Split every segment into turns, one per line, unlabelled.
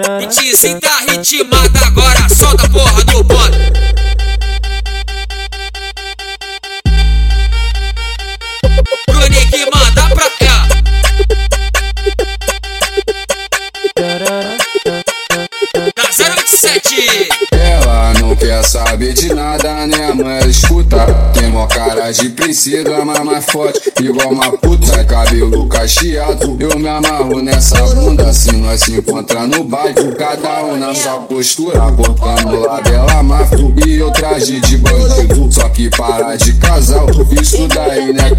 Hit tá ritmada agora, solta a porra do bode. Nick manda pra ela. Na 087.
Quer saber de nada, né? Mãe, escuta. Tem mó cara de princesa, mas mais forte, igual uma puta. Cabelo cacheado, eu me amarro nessa bunda. Se nós se encontrar no bairro, cada um na sua postura. Cortando dela mafro e eu traje de bandido. Só que para de casal, isso daí né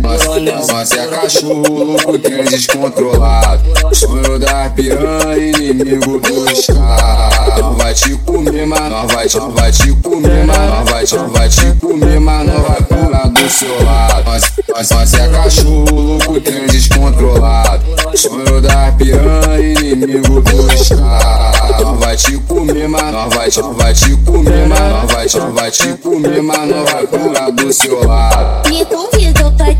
Mas, mas é cachorro, louco, trem descontrolado. Sonho da piranha, inimigo dos caras. Não vai te comer, mas nós vai, nós vai te comer, mas nós vai, nós vai te comer, mas não vai pular do seu lado. Mas, mas, mas é cachorro, louco, trem descontrolado. Sonho da piranha, inimigo dos caras. Não vai te comer, mas nós vai, nós vai te comer, mas nós vai, nós vai te comer, mas não vai pular do seu lado.
Me convidou pra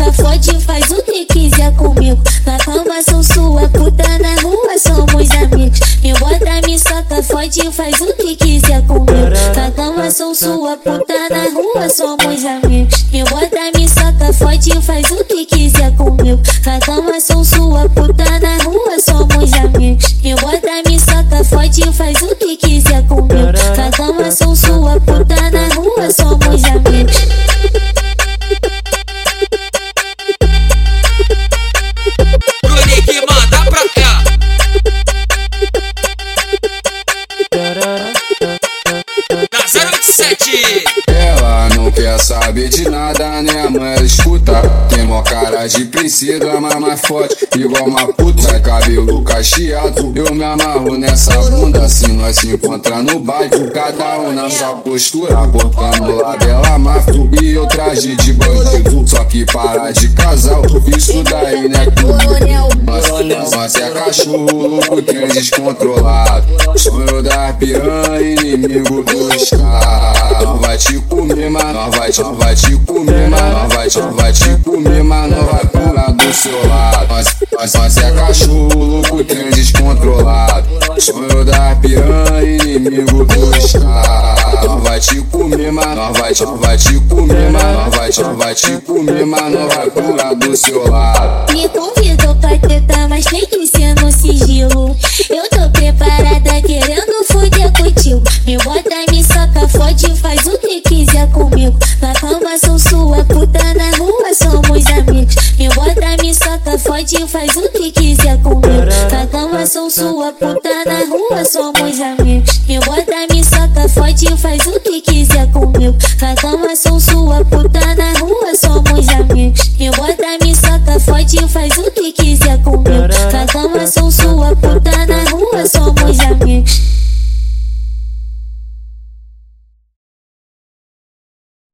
me soca, fode, faz o que quiser comigo. Na cama sou sua puta, na rua somos amigos. Me bota, me soca, fode, faz o que quiser comigo. Na cama sou sua puta, na rua somos amigos. Me bota, me soca, fode, faz o que quiser comigo. Na cama sou sua puta, na rua somos amigos. Me bota, me soca, fode, faz o que quiser comigo. Na cama sou sua
027 Ela
não quer saber de nada, né, mãe? Escuta, tem mó cara de princesa, mas mais forte, igual uma puta. É cabelo cacheado, eu me amarro nessa bunda. Se nós se encontrar no bairro, cada um na sua postura. Cortando dela mafro e eu traje de bandido. Só que para de casal, isso daí não é tudo mas é cachorro, louco, trem descontrolado. Sonho da piranha, inimigo dos caras. Não vai te comer, mas nós vai, nós vai te comer, mas nós vai, te comer, mas não vai pular do seu lado. Mas, mas é cachorro, louco, trem descontrolado. Sonho da piranha, inimigo dos caras. Não vai te comer, mas nós vai, nós vai te comer, mas nós vai, te comer, mas não vai pular do seu lado.
Me convidou pra mas que ser no sigilo. Eu tô preparada, querendo foder contigo. Me bota, me soca, fode, faz o que quiser comigo. Na cama sou sua puta, na rua somos amigos. Me bota, me soca, fode, faz o que quiser comigo. Na cama sou sua puta, na rua somos amigos. Me bota, me soca, fode, faz o que quiser comigo. Na cama sou sua puta, na rua somos amigos. Me bota, me soca, fode, faz o